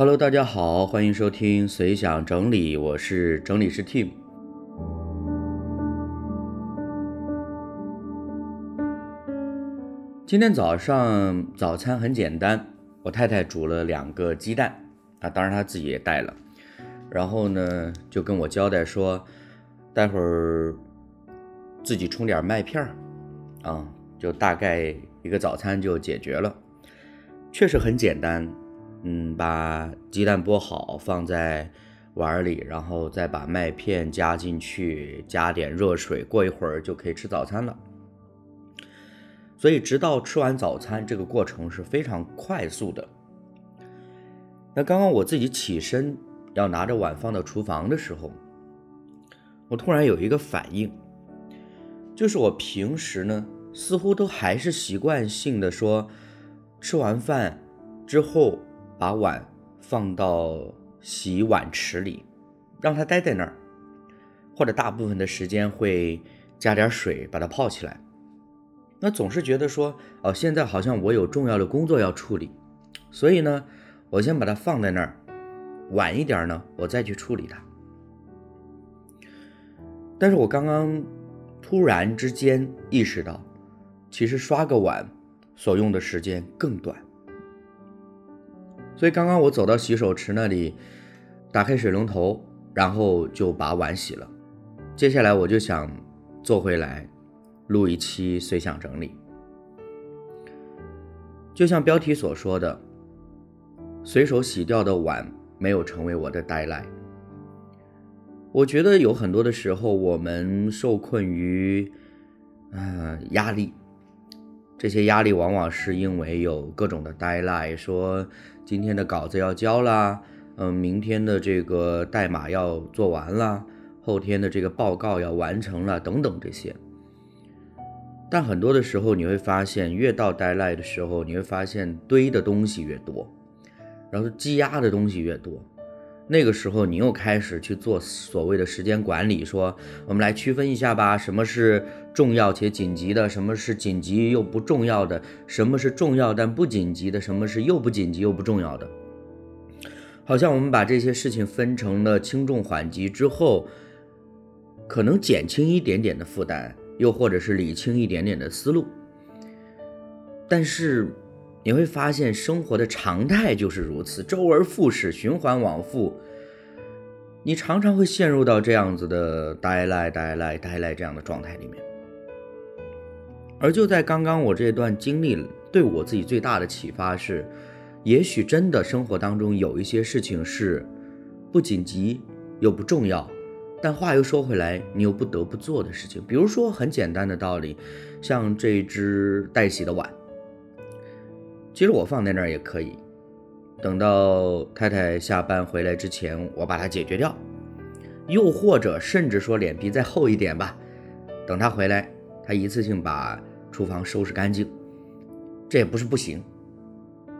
Hello，大家好，欢迎收听随想整理，我是整理师 Tim。今天早上早餐很简单，我太太煮了两个鸡蛋啊，当然她自己也带了，然后呢就跟我交代说，待会儿自己冲点麦片儿啊，就大概一个早餐就解决了，确实很简单。嗯，把鸡蛋剥好放在碗里，然后再把麦片加进去，加点热水，过一会儿就可以吃早餐了。所以，直到吃完早餐，这个过程是非常快速的。那刚刚我自己起身要拿着碗放到厨房的时候，我突然有一个反应，就是我平时呢，似乎都还是习惯性的说，吃完饭之后。把碗放到洗碗池里，让它待在那儿，或者大部分的时间会加点水把它泡起来。那总是觉得说，哦，现在好像我有重要的工作要处理，所以呢，我先把它放在那儿，晚一点呢，我再去处理它。但是我刚刚突然之间意识到，其实刷个碗所用的时间更短。所以刚刚我走到洗手池那里，打开水龙头，然后就把碗洗了。接下来我就想坐回来录一期随想整理。就像标题所说的，随手洗掉的碗没有成为我的 deadline。我觉得有很多的时候，我们受困于啊压力。这些压力往往是因为有各种的 deadline，说今天的稿子要交啦，嗯，明天的这个代码要做完了，后天的这个报告要完成了，等等这些。但很多的时候你会发现，越到 deadline 的时候，你会发现堆的东西越多，然后积压的东西越多。那个时候，你又开始去做所谓的时间管理，说我们来区分一下吧，什么是重要且紧急的，什么是紧急又不重要的，什么是重要但不紧急的，什么是又不紧急又不重要的。好像我们把这些事情分成了轻重缓急之后，可能减轻一点点的负担，又或者是理清一点点的思路。但是。你会发现生活的常态就是如此，周而复始，循环往复。你常常会陷入到这样子的呆赖、呆赖、呆赖这样的状态里面。而就在刚刚，我这段经历对我自己最大的启发是：也许真的生活当中有一些事情是不紧急又不重要，但话又说回来，你又不得不做的事情。比如说很简单的道理，像这只待洗的碗。其实我放在那儿也可以，等到太太下班回来之前，我把它解决掉。又或者甚至说脸皮再厚一点吧，等她回来，她一次性把厨房收拾干净，这也不是不行。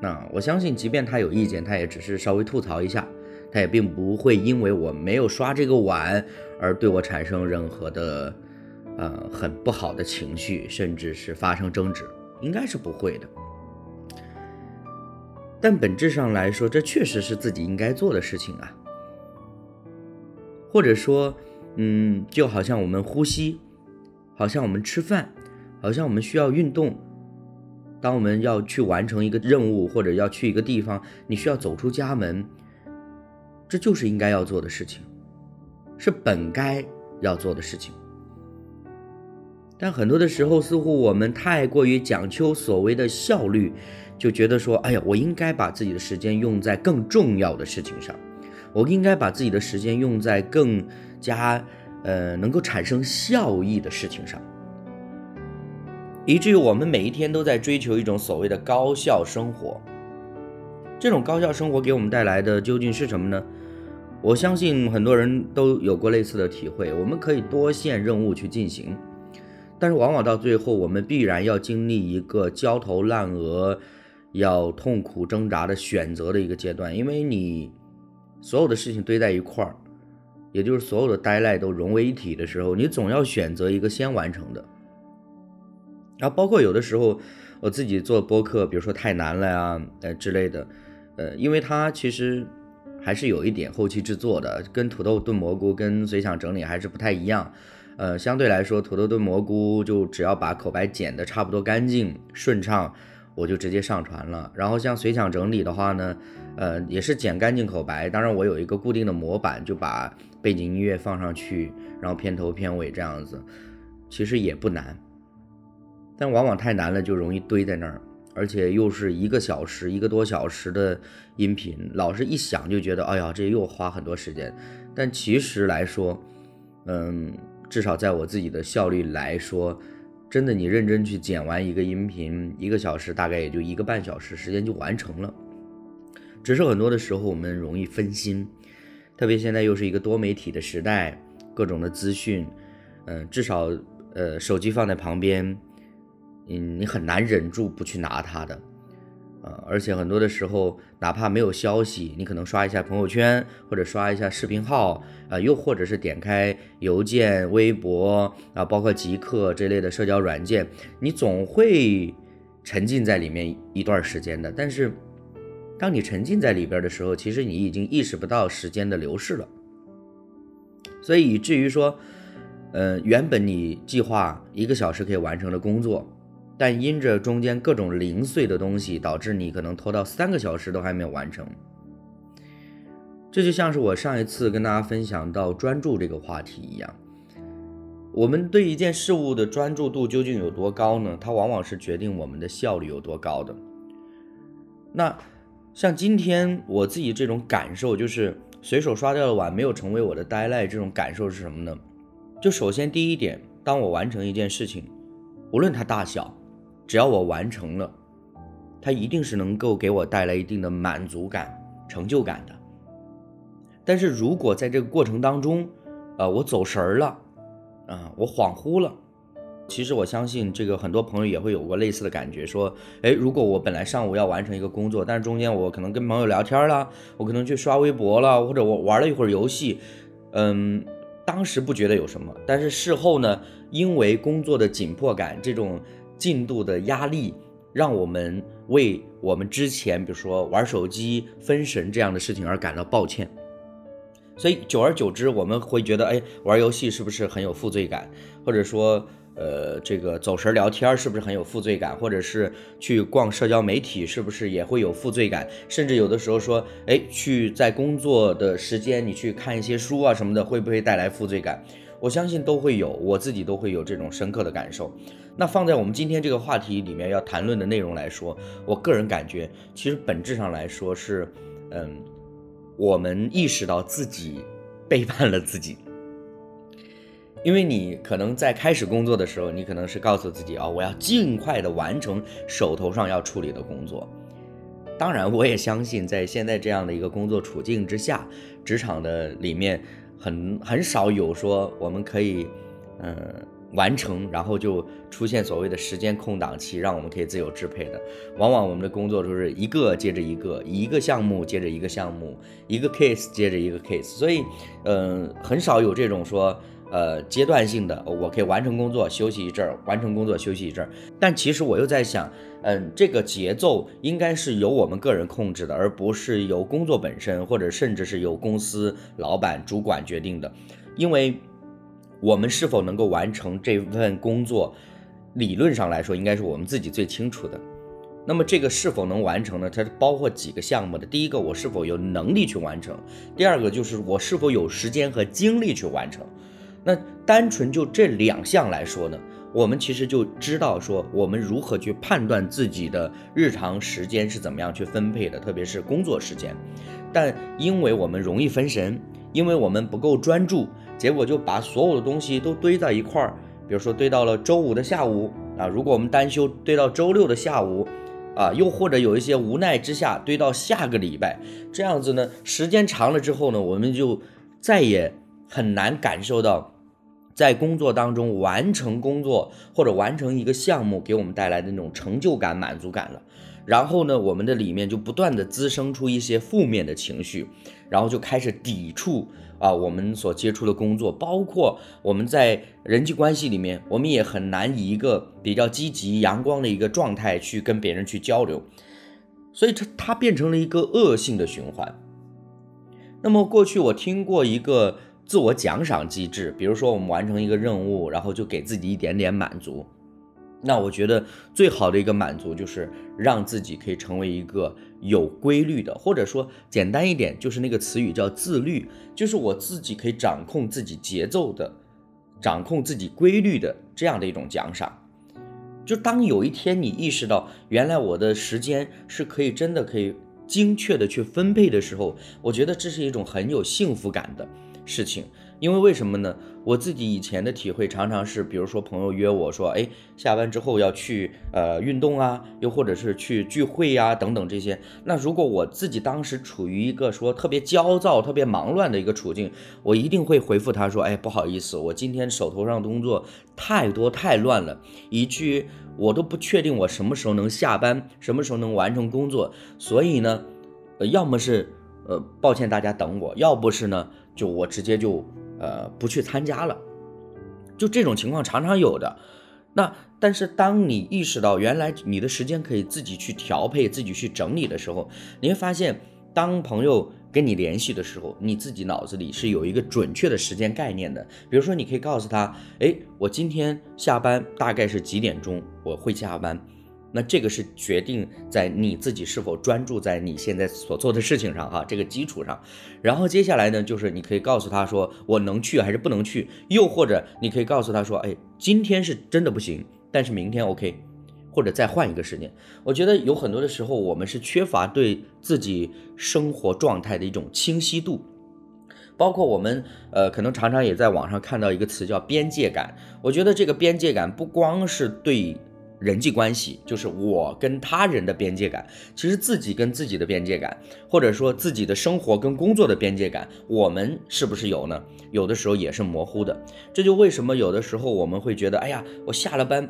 那我相信，即便他有意见，他也只是稍微吐槽一下，他也并不会因为我没有刷这个碗而对我产生任何的呃很不好的情绪，甚至是发生争执，应该是不会的。但本质上来说，这确实是自己应该做的事情啊。或者说，嗯，就好像我们呼吸，好像我们吃饭，好像我们需要运动。当我们要去完成一个任务，或者要去一个地方，你需要走出家门，这就是应该要做的事情，是本该要做的事情。但很多的时候，似乎我们太过于讲究所谓的效率，就觉得说，哎呀，我应该把自己的时间用在更重要的事情上，我应该把自己的时间用在更加呃能够产生效益的事情上，以至于我们每一天都在追求一种所谓的高效生活。这种高效生活给我们带来的究竟是什么呢？我相信很多人都有过类似的体会，我们可以多线任务去进行。但是往往到最后，我们必然要经历一个焦头烂额、要痛苦挣扎的选择的一个阶段，因为你所有的事情堆在一块儿，也就是所有的呆赖都融为一体的时候，你总要选择一个先完成的。然后包括有的时候，我自己做播客，比如说太难了呀，呃之类的，呃，因为它其实还是有一点后期制作的，跟土豆炖蘑菇、跟随想整理还是不太一样。呃，相对来说，土豆炖蘑菇就只要把口白剪得差不多干净顺畅，我就直接上传了。然后像随想整理的话呢，呃，也是剪干净口白，当然我有一个固定的模板，就把背景音乐放上去，然后片头片尾这样子，其实也不难。但往往太难了，就容易堆在那儿，而且又是一个小时、一个多小时的音频，老是一想就觉得，哎呀，这又花很多时间。但其实来说，嗯。至少在我自己的效率来说，真的，你认真去剪完一个音频，一个小时大概也就一个半小时时间就完成了。只是很多的时候我们容易分心，特别现在又是一个多媒体的时代，各种的资讯，嗯，至少呃手机放在旁边，嗯，你很难忍住不去拿它的。呃，而且很多的时候，哪怕没有消息，你可能刷一下朋友圈，或者刷一下视频号，啊，又或者是点开邮件、微博啊，包括极客这类的社交软件，你总会沉浸在里面一段时间的。但是，当你沉浸在里边的时候，其实你已经意识不到时间的流逝了。所以以至于说，呃，原本你计划一个小时可以完成的工作。但因着中间各种零碎的东西，导致你可能拖到三个小时都还没有完成。这就像是我上一次跟大家分享到专注这个话题一样，我们对一件事物的专注度究竟有多高呢？它往往是决定我们的效率有多高的。那像今天我自己这种感受，就是随手刷掉的碗没有成为我的呆赖，这种感受是什么呢？就首先第一点，当我完成一件事情，无论它大小。只要我完成了，它一定是能够给我带来一定的满足感、成就感的。但是如果在这个过程当中，呃，我走神儿了，啊，我恍惚了，其实我相信这个很多朋友也会有过类似的感觉，说，哎，如果我本来上午要完成一个工作，但是中间我可能跟朋友聊天了，我可能去刷微博了，或者我玩了一会儿游戏，嗯，当时不觉得有什么，但是事后呢，因为工作的紧迫感，这种。进度的压力，让我们为我们之前，比如说玩手机分神这样的事情而感到抱歉。所以久而久之，我们会觉得，哎，玩游戏是不是很有负罪感？或者说，呃，这个走神聊天是不是很有负罪感？或者是去逛社交媒体是不是也会有负罪感？甚至有的时候说，哎，去在工作的时间你去看一些书啊什么的，会不会带来负罪感？我相信都会有，我自己都会有这种深刻的感受。那放在我们今天这个话题里面要谈论的内容来说，我个人感觉，其实本质上来说是，嗯，我们意识到自己背叛了自己。因为你可能在开始工作的时候，你可能是告诉自己啊，我要尽快的完成手头上要处理的工作。当然，我也相信在现在这样的一个工作处境之下，职场的里面。很很少有说我们可以，嗯，完成，然后就出现所谓的时间空档期，让我们可以自由支配的。往往我们的工作都是一个接着一个，一个项目接着一个项目，一个 case 接着一个 case，所以，嗯，很少有这种说。呃，阶段性的，我可以完成工作休息一阵儿，完成工作休息一阵儿。但其实我又在想，嗯，这个节奏应该是由我们个人控制的，而不是由工作本身，或者甚至是由公司老板、主管决定的。因为，我们是否能够完成这份工作，理论上来说，应该是我们自己最清楚的。那么，这个是否能完成呢？它是包括几个项目的。第一个，我是否有能力去完成；第二个，就是我是否有时间和精力去完成。那单纯就这两项来说呢，我们其实就知道说我们如何去判断自己的日常时间是怎么样去分配的，特别是工作时间。但因为我们容易分神，因为我们不够专注，结果就把所有的东西都堆在一块儿。比如说堆到了周五的下午啊，如果我们单休堆到周六的下午啊，又或者有一些无奈之下堆到下个礼拜，这样子呢，时间长了之后呢，我们就再也很难感受到。在工作当中完成工作或者完成一个项目给我们带来的那种成就感、满足感了，然后呢，我们的里面就不断的滋生出一些负面的情绪，然后就开始抵触啊我们所接触的工作，包括我们在人际关系里面，我们也很难以一个比较积极、阳光的一个状态去跟别人去交流。所以它它变成了一个恶性的循环。那么过去我听过一个自我奖赏机制，比如说我们完成一个任务，然后就给自己一点点满足。那我觉得最好的一个满足就是让自己可以成为一个有规律的，或者说简单一点，就是那个词语叫自律，就是我自己可以掌控自己节奏的，掌控自己规律的这样的一种奖赏。就当有一天你意识到，原来我的时间是可以真的可以精确的去分配的时候，我觉得这是一种很有幸福感的事情。因为为什么呢？我自己以前的体会常常是，比如说朋友约我说，哎，下班之后要去呃运动啊，又或者是去聚会呀等等这些。那如果我自己当时处于一个说特别焦躁、特别忙乱的一个处境，我一定会回复他说，哎，不好意思，我今天手头上工作太多太乱了，以至于我都不确定我什么时候能下班，什么时候能完成工作。所以呢，呃，要么是呃抱歉大家等我，要不是呢，就我直接就。呃，不去参加了，就这种情况常常有的。那但是当你意识到原来你的时间可以自己去调配、自己去整理的时候，你会发现，当朋友跟你联系的时候，你自己脑子里是有一个准确的时间概念的。比如说，你可以告诉他，哎，我今天下班大概是几点钟我会下班。那这个是决定在你自己是否专注在你现在所做的事情上哈，这个基础上，然后接下来呢，就是你可以告诉他说我能去还是不能去，又或者你可以告诉他说，哎，今天是真的不行，但是明天 OK，或者再换一个时间。我觉得有很多的时候我们是缺乏对自己生活状态的一种清晰度，包括我们呃可能常常也在网上看到一个词叫边界感，我觉得这个边界感不光是对。人际关系就是我跟他人的边界感，其实自己跟自己的边界感，或者说自己的生活跟工作的边界感，我们是不是有呢？有的时候也是模糊的。这就为什么有的时候我们会觉得，哎呀，我下了班，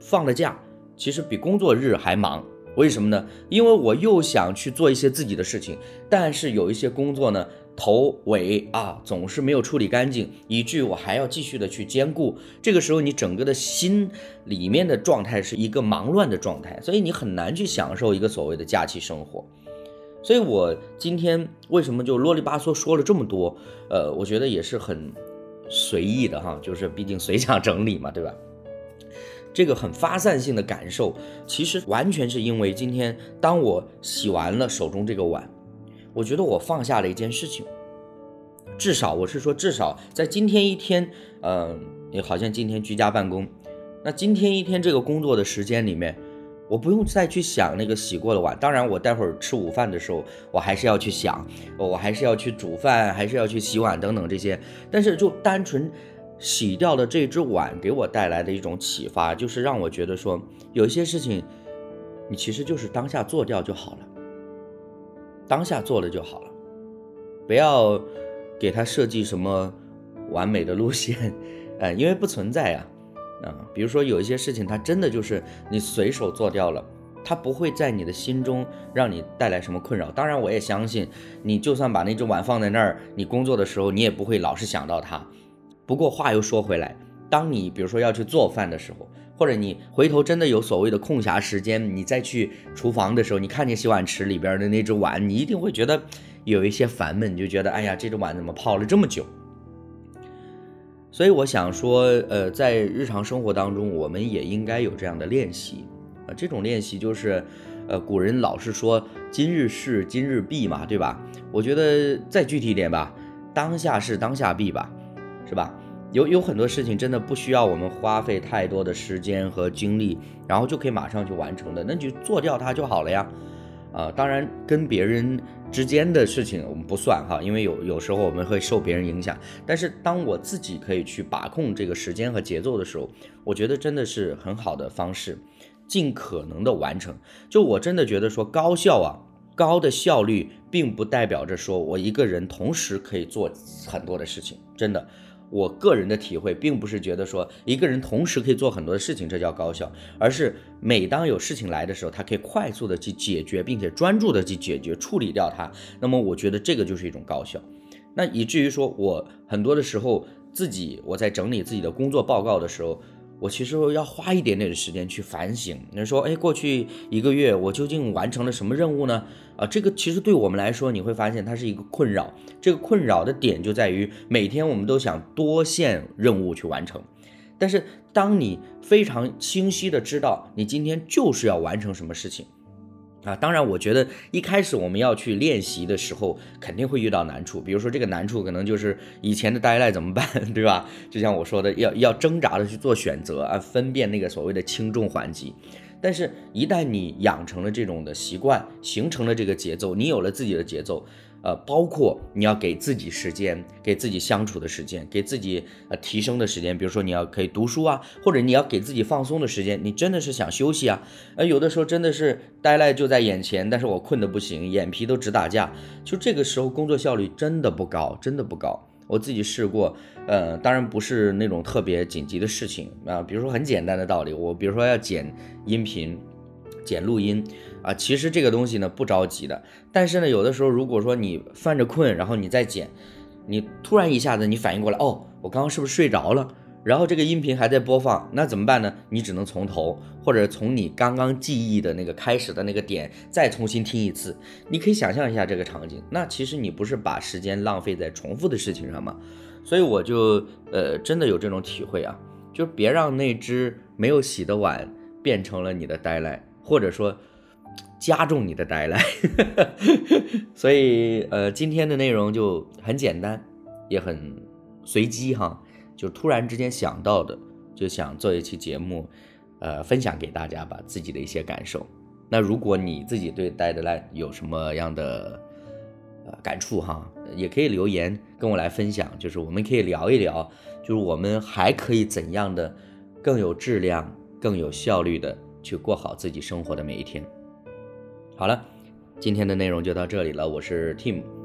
放了假，其实比工作日还忙。为什么呢？因为我又想去做一些自己的事情，但是有一些工作呢。头尾啊，总是没有处理干净，以至于我还要继续的去兼顾。这个时候，你整个的心里面的状态是一个忙乱的状态，所以你很难去享受一个所谓的假期生活。所以我今天为什么就啰里吧嗦说了这么多？呃，我觉得也是很随意的哈，就是毕竟随想整理嘛，对吧？这个很发散性的感受，其实完全是因为今天当我洗完了手中这个碗。我觉得我放下了一件事情，至少我是说，至少在今天一天，嗯，也好像今天居家办公，那今天一天这个工作的时间里面，我不用再去想那个洗过的碗。当然，我待会儿吃午饭的时候，我还是要去想，我还是要去煮饭，还是要去洗碗等等这些。但是就单纯洗掉的这只碗给我带来的一种启发，就是让我觉得说，有一些事情，你其实就是当下做掉就好了。当下做了就好了，不要给他设计什么完美的路线，呃，因为不存在呀，啊，比如说有一些事情，它真的就是你随手做掉了，它不会在你的心中让你带来什么困扰。当然，我也相信你就算把那只碗放在那儿，你工作的时候你也不会老是想到它。不过话又说回来，当你比如说要去做饭的时候，或者你回头真的有所谓的空暇时间，你再去厨房的时候，你看见洗碗池里边的那只碗，你一定会觉得有一些烦闷，你就觉得哎呀，这只碗怎么泡了这么久？所以我想说，呃，在日常生活当中，我们也应该有这样的练习啊。这种练习就是，呃，古人老是说今日事今日毕嘛，对吧？我觉得再具体一点吧，当下事当下毕吧，是吧？有有很多事情真的不需要我们花费太多的时间和精力，然后就可以马上去完成的，那就做掉它就好了呀。啊，当然跟别人之间的事情我们不算哈，因为有有时候我们会受别人影响。但是当我自己可以去把控这个时间和节奏的时候，我觉得真的是很好的方式，尽可能的完成。就我真的觉得说高效啊，高的效率并不代表着说我一个人同时可以做很多的事情，真的。我个人的体会，并不是觉得说一个人同时可以做很多的事情，这叫高效，而是每当有事情来的时候，他可以快速的去解决，并且专注的去解决、处理掉它。那么，我觉得这个就是一种高效。那以至于说我很多的时候，自己我在整理自己的工作报告的时候，我其实要花一点点的时间去反省。你说，哎，过去一个月我究竟完成了什么任务呢？啊，这个其实对我们来说，你会发现它是一个困扰。这个困扰的点就在于，每天我们都想多线任务去完成，但是当你非常清晰的知道你今天就是要完成什么事情。啊，当然，我觉得一开始我们要去练习的时候，肯定会遇到难处。比如说，这个难处可能就是以前的呆赖怎么办，对吧？就像我说的，要要挣扎的去做选择啊，分辨那个所谓的轻重缓急。但是，一旦你养成了这种的习惯，形成了这个节奏，你有了自己的节奏。呃，包括你要给自己时间，给自己相处的时间，给自己呃提升的时间。比如说你要可以读书啊，或者你要给自己放松的时间。你真的是想休息啊？呃，有的时候真的是呆赖就在眼前，但是我困得不行，眼皮都直打架。就这个时候工作效率真的不高，真的不高。我自己试过，呃，当然不是那种特别紧急的事情啊，比如说很简单的道理，我比如说要剪音频。剪录音啊，其实这个东西呢不着急的，但是呢，有的时候如果说你犯着困，然后你再剪，你突然一下子你反应过来，哦，我刚刚是不是睡着了？然后这个音频还在播放，那怎么办呢？你只能从头，或者从你刚刚记忆的那个开始的那个点再重新听一次。你可以想象一下这个场景，那其实你不是把时间浪费在重复的事情上吗？所以我就呃真的有这种体会啊，就别让那只没有洗的碗变成了你的呆赖。或者说加重你的呆赖，所以呃，今天的内容就很简单，也很随机哈，就突然之间想到的，就想做一期节目，呃，分享给大家吧自己的一些感受。那如果你自己对呆的赖有什么样的呃感触哈，也可以留言跟我来分享，就是我们可以聊一聊，就是我们还可以怎样的更有质量、更有效率的。去过好自己生活的每一天。好了，今天的内容就到这里了。我是 Tim。